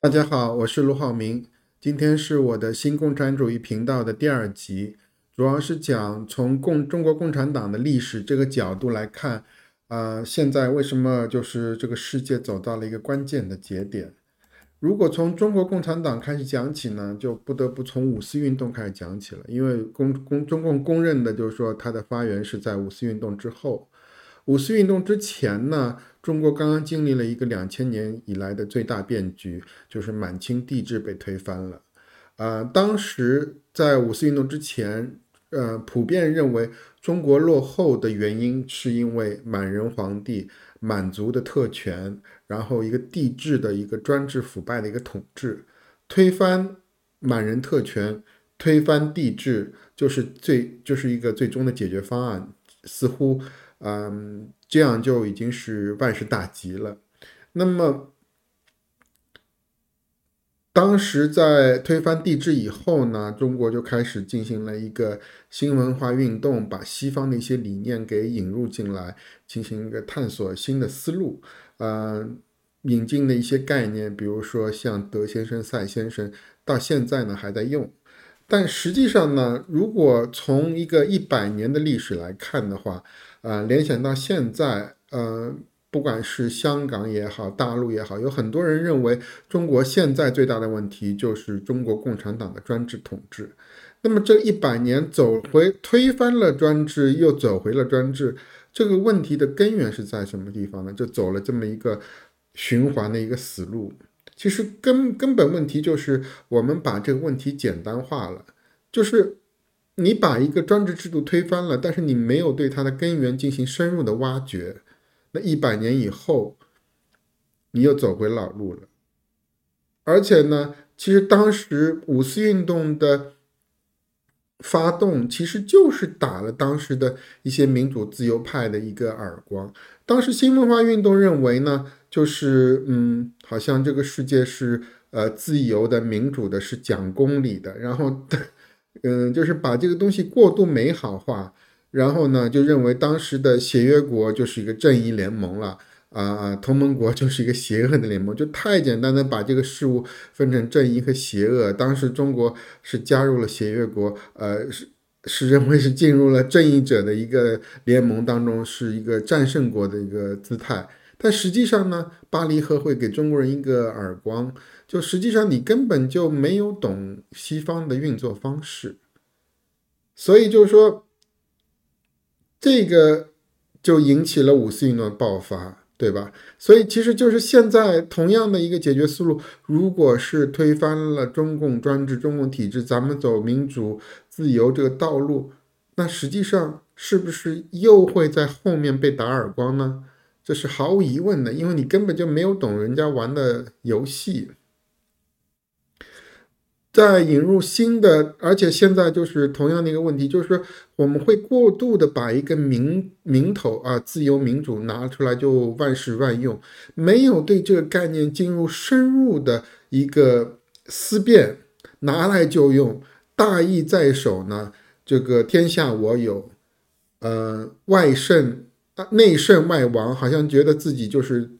大家好，我是卢浩明。今天是我的新共产主义频道的第二集，主要是讲从共中国共产党的历史这个角度来看，啊，现在为什么就是这个世界走到了一个关键的节点？如果从中国共产党开始讲起呢，就不得不从五四运动开始讲起了，因为公公中共公认的就是说它的发源是在五四运动之后。五四运动之前呢，中国刚刚经历了一个两千年以来的最大变局，就是满清帝制被推翻了。啊，当时在五四运动之前，呃，普遍认为中国落后的原因是因为满人皇帝、满族的特权，然后一个帝制的一个专制腐败的一个统治，推翻满人特权，推翻帝制，就是最就是一个最终的解决方案，似乎。嗯，这样就已经是万事大吉了。那么，当时在推翻帝制以后呢，中国就开始进行了一个新文化运动，把西方的一些理念给引入进来，进行一个探索新的思路。嗯，引进的一些概念，比如说像德先生、赛先生，到现在呢还在用。但实际上呢，如果从一个一百年的历史来看的话，呃，联想到现在，呃，不管是香港也好，大陆也好，有很多人认为中国现在最大的问题就是中国共产党的专制统治。那么这一百年走回推翻了专制，又走回了专制，这个问题的根源是在什么地方呢？就走了这么一个循环的一个死路。其实根根本问题就是我们把这个问题简单化了，就是。你把一个专制制度推翻了，但是你没有对它的根源进行深入的挖掘，那一百年以后，你又走回老路了。而且呢，其实当时五四运动的发动，其实就是打了当时的一些民主自由派的一个耳光。当时新文化运动认为呢，就是嗯，好像这个世界是呃自由的、民主的，是讲公理的，然后。嗯，就是把这个东西过度美好化，然后呢，就认为当时的协约国就是一个正义联盟了啊，同盟国就是一个邪恶的联盟，就太简单的把这个事物分成正义和邪恶。当时中国是加入了协约国，呃，是是认为是进入了正义者的一个联盟当中，是一个战胜国的一个姿态。但实际上呢，巴黎和会给中国人一个耳光。就实际上你根本就没有懂西方的运作方式，所以就是说，这个就引起了五四运动的爆发，对吧？所以其实就是现在同样的一个解决思路，如果是推翻了中共专制、中共体制，咱们走民主自由这个道路，那实际上是不是又会在后面被打耳光呢？这是毫无疑问的，因为你根本就没有懂人家玩的游戏。再引入新的，而且现在就是同样的一个问题，就是我们会过度的把一个名名头啊，自由民主拿出来就万事万用，没有对这个概念进入深入的一个思辨，拿来就用，大义在手呢，这个天下我有，呃，外圣内圣外王，好像觉得自己就是。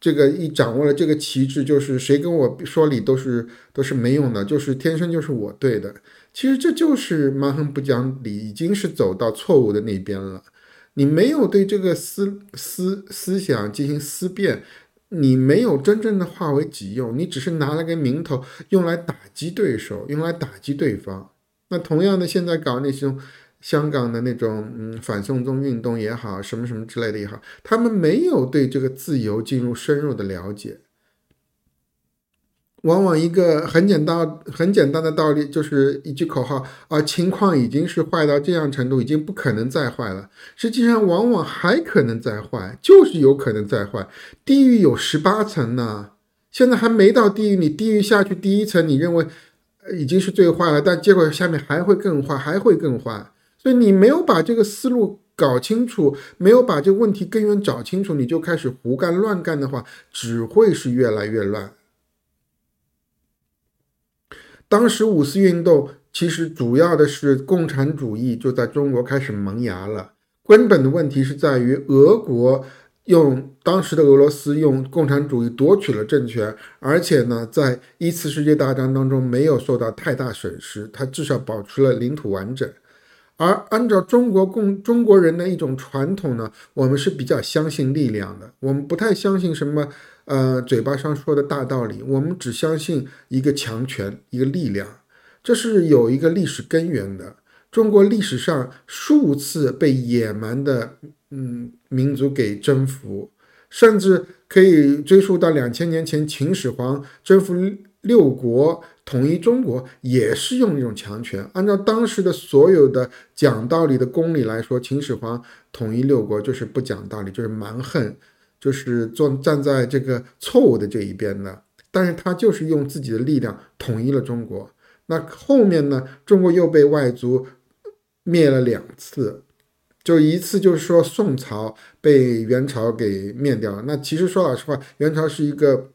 这个一掌握了这个旗帜，就是谁跟我说理都是都是没用的，就是天生就是我对的。其实这就是蛮横不讲理，已经是走到错误的那边了。你没有对这个思思思想进行思辨，你没有真正的化为己用，你只是拿了个名头用来打击对手，用来打击对方。那同样的，现在搞那种。香港的那种嗯反送中运动也好，什么什么之类的也好，他们没有对这个自由进入深入的了解。往往一个很简单很简单的道理，就是一句口号啊，情况已经是坏到这样程度，已经不可能再坏了。实际上，往往还可能再坏，就是有可能再坏。地狱有十八层呢，现在还没到地狱，你地狱下去第一层，你认为已经是最坏了，但结果下面还会更坏，还会更坏。所以你没有把这个思路搞清楚，没有把这个问题根源找清楚，你就开始胡干乱干的话，只会是越来越乱。当时五四运动其实主要的是共产主义就在中国开始萌芽了，根本的问题是在于俄国用当时的俄罗斯用共产主义夺取了政权，而且呢，在一次世界大战当中没有受到太大损失，它至少保持了领土完整。而按照中国共中国人的一种传统呢，我们是比较相信力量的，我们不太相信什么呃嘴巴上说的大道理，我们只相信一个强权，一个力量，这是有一个历史根源的。中国历史上数次被野蛮的。嗯，民族给征服，甚至可以追溯到两千年前秦始皇征服六国、统一中国，也是用一种强权。按照当时的所有的讲道理的公理来说，秦始皇统一六国就是不讲道理，就是蛮横，就是坐站在这个错误的这一边的。但是他就是用自己的力量统一了中国。那后面呢？中国又被外族灭了两次。就一次，就是说宋朝被元朝给灭掉了。那其实说老实话，元朝是一个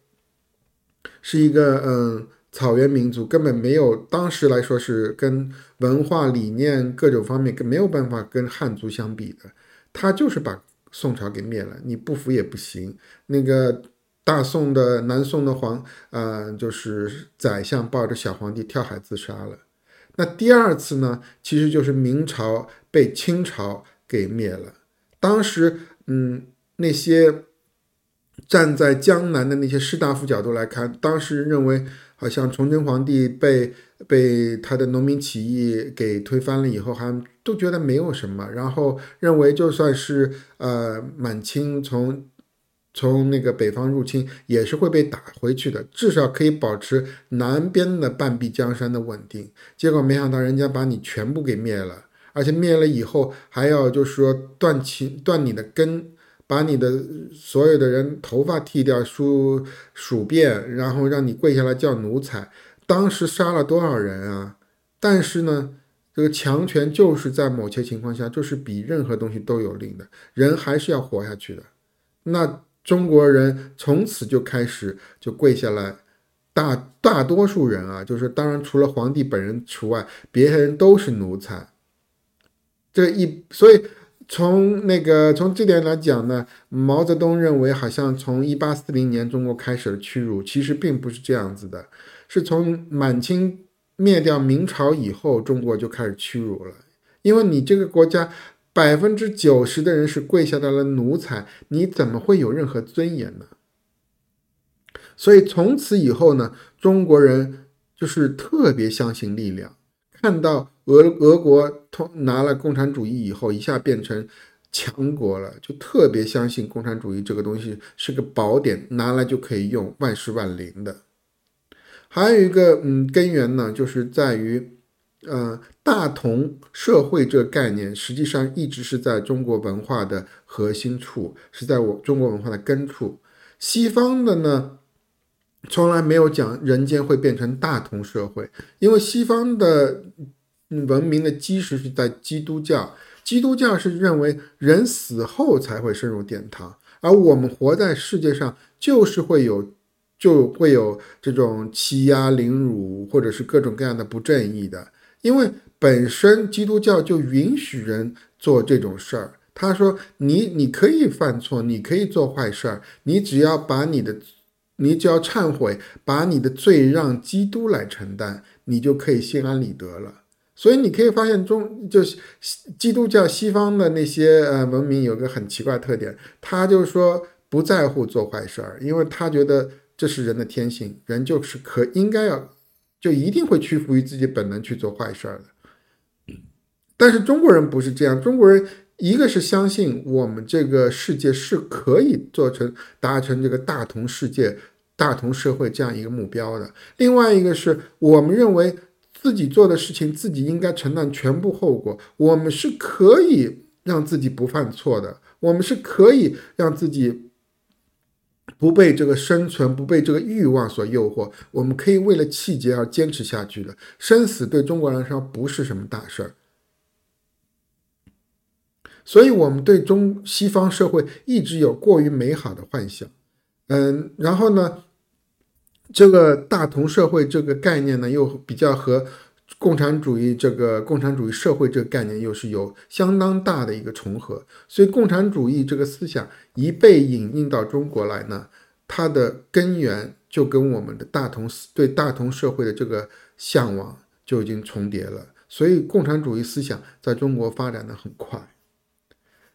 是一个嗯草原民族，根本没有当时来说是跟文化理念各种方面没有办法跟汉族相比的。他就是把宋朝给灭了，你不服也不行。那个大宋的南宋的皇，呃，就是宰相抱着小皇帝跳海自杀了。那第二次呢，其实就是明朝被清朝。给灭了。当时，嗯，那些站在江南的那些士大夫角度来看，当时认为好像崇祯皇帝被被他的农民起义给推翻了以后，还都觉得没有什么，然后认为就算是呃满清从从那个北方入侵，也是会被打回去的，至少可以保持南边的半壁江山的稳定。结果没想到人家把你全部给灭了。而且灭了以后，还要就是说断其断你的根，把你的所有的人头发剃掉，梳数遍，然后让你跪下来叫奴才。当时杀了多少人啊？但是呢，这个强权就是在某些情况下，就是比任何东西都有利的，人还是要活下去的。那中国人从此就开始就跪下来，大大多数人啊，就是当然除了皇帝本人除外，别人都是奴才。这一，所以从那个从这点来讲呢，毛泽东认为好像从一八四零年中国开始了屈辱，其实并不是这样子的，是从满清灭掉明朝以后，中国就开始屈辱了。因为你这个国家百分之九十的人是跪下来了奴才，你怎么会有任何尊严呢？所以从此以后呢，中国人就是特别相信力量，看到。俄俄国通拿了共产主义以后，一下变成强国了，就特别相信共产主义这个东西是个宝典，拿来就可以用，万事万灵的。还有一个嗯根源呢，就是在于，呃，大同社会这个概念，实际上一直是在中国文化的核心处，是在我中国文化的根处。西方的呢，从来没有讲人间会变成大同社会，因为西方的。文明的基石是在基督教，基督教是认为人死后才会升入殿堂，而我们活在世界上就是会有，就会有这种欺压凌辱或者是各种各样的不正义的，因为本身基督教就允许人做这种事儿。他说你你可以犯错，你可以做坏事儿，你只要把你的，你只要忏悔，把你的罪让基督来承担，你就可以心安理得了。所以你可以发现，中就是基督教西方的那些呃文明有个很奇怪特点，他就是说不在乎做坏事儿，因为他觉得这是人的天性，人就是可应该要就一定会屈服于自己本能去做坏事儿的。但是中国人不是这样，中国人一个是相信我们这个世界是可以做成达成这个大同世界、大同社会这样一个目标的，另外一个是我们认为。自己做的事情，自己应该承担全部后果。我们是可以让自己不犯错的，我们是可以让自己不被这个生存、不被这个欲望所诱惑。我们可以为了气节而坚持下去的。生死对中国人来说不是什么大事儿，所以我们对中西方社会一直有过于美好的幻想。嗯，然后呢？这个大同社会这个概念呢，又比较和共产主义这个共产主义社会这个概念又是有相当大的一个重合，所以共产主义这个思想一被引进到中国来呢，它的根源就跟我们的大同对大同社会的这个向往就已经重叠了，所以共产主义思想在中国发展的很快。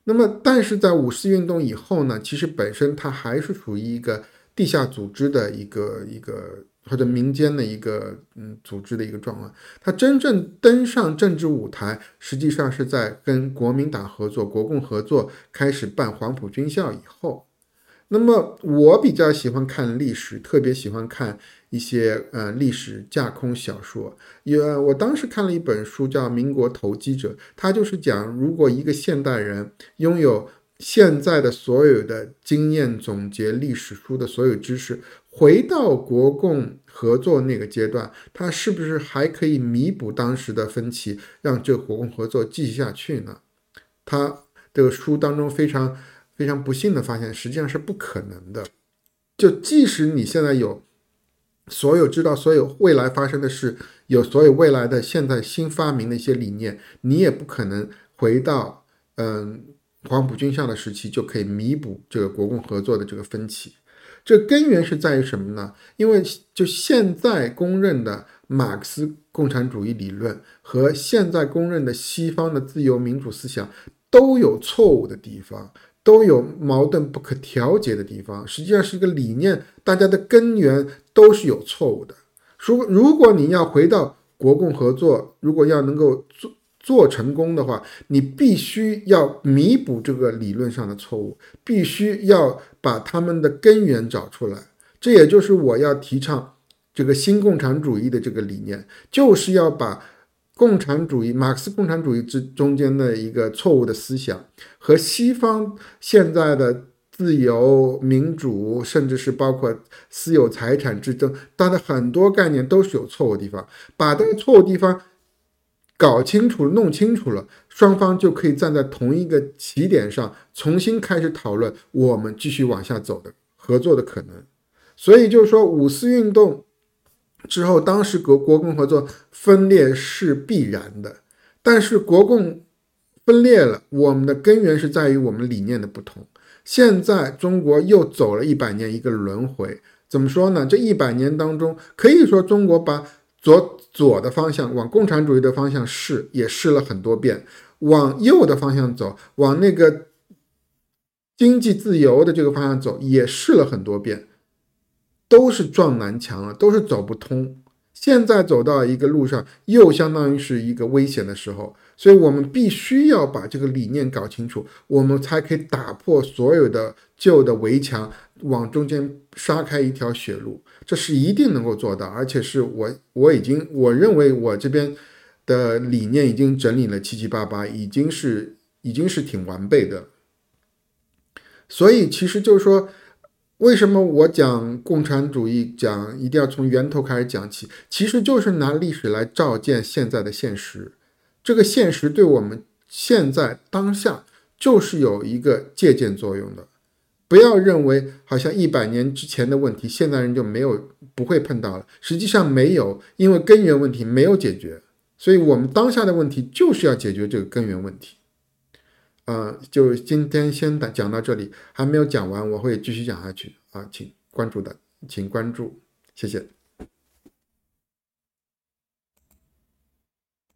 那么，但是在五四运动以后呢，其实本身它还是属于一个地下组织的一个一个。或者民间的一个嗯组织的一个状况，他真正登上政治舞台，实际上是在跟国民党合作、国共合作，开始办黄埔军校以后。那么我比较喜欢看历史，特别喜欢看一些呃历史架空小说。也我当时看了一本书叫《民国投机者》，他就是讲如果一个现代人拥有现在的所有的经验总结、历史书的所有知识。回到国共合作那个阶段，他是不是还可以弥补当时的分歧，让这国共合作继续下去呢？他这个书当中非常非常不幸的发现，实际上是不可能的。就即使你现在有所有知道所有未来发生的事，有所有未来的现在新发明的一些理念，你也不可能回到嗯黄埔军校的时期就可以弥补这个国共合作的这个分歧。这根源是在于什么呢？因为就现在公认的马克思共产主义理论和现在公认的西方的自由民主思想都有错误的地方，都有矛盾不可调节的地方。实际上是一个理念，大家的根源都是有错误的。如如果你要回到国共合作，如果要能够做。做成功的话，你必须要弥补这个理论上的错误，必须要把他们的根源找出来。这也就是我要提倡这个新共产主义的这个理念，就是要把共产主义、马克思共产主义之中间的一个错误的思想和西方现在的自由民主，甚至是包括私有财产之争，它的很多概念都是有错误地方，把这个错误地方。搞清楚、弄清楚了，双方就可以站在同一个起点上，重新开始讨论我们继续往下走的合作的可能。所以就是说，五四运动之后，当时国国共合作分裂是必然的，但是国共分裂了，我们的根源是在于我们理念的不同。现在中国又走了一百年一个轮回，怎么说呢？这一百年当中，可以说中国把左。左的方向往共产主义的方向试，也试了很多遍；往右的方向走，往那个经济自由的这个方向走，也试了很多遍，都是撞南墙了，都是走不通。现在走到一个路上，又相当于是一个危险的时候，所以我们必须要把这个理念搞清楚，我们才可以打破所有的旧的围墙，往中间杀开一条血路。这是一定能够做到，而且是我我已经我认为我这边的理念已经整理了七七八八，已经是已经是挺完备的。所以其实就是说。为什么我讲共产主义，讲一定要从源头开始讲起？其实就是拿历史来照见现在的现实。这个现实对我们现在当下就是有一个借鉴作用的。不要认为好像一百年之前的问题，现在人就没有不会碰到了。实际上没有，因为根源问题没有解决，所以我们当下的问题就是要解决这个根源问题。呃，就今天先讲到这里，还没有讲完，我会继续讲下去啊，请关注的，请关注，谢谢。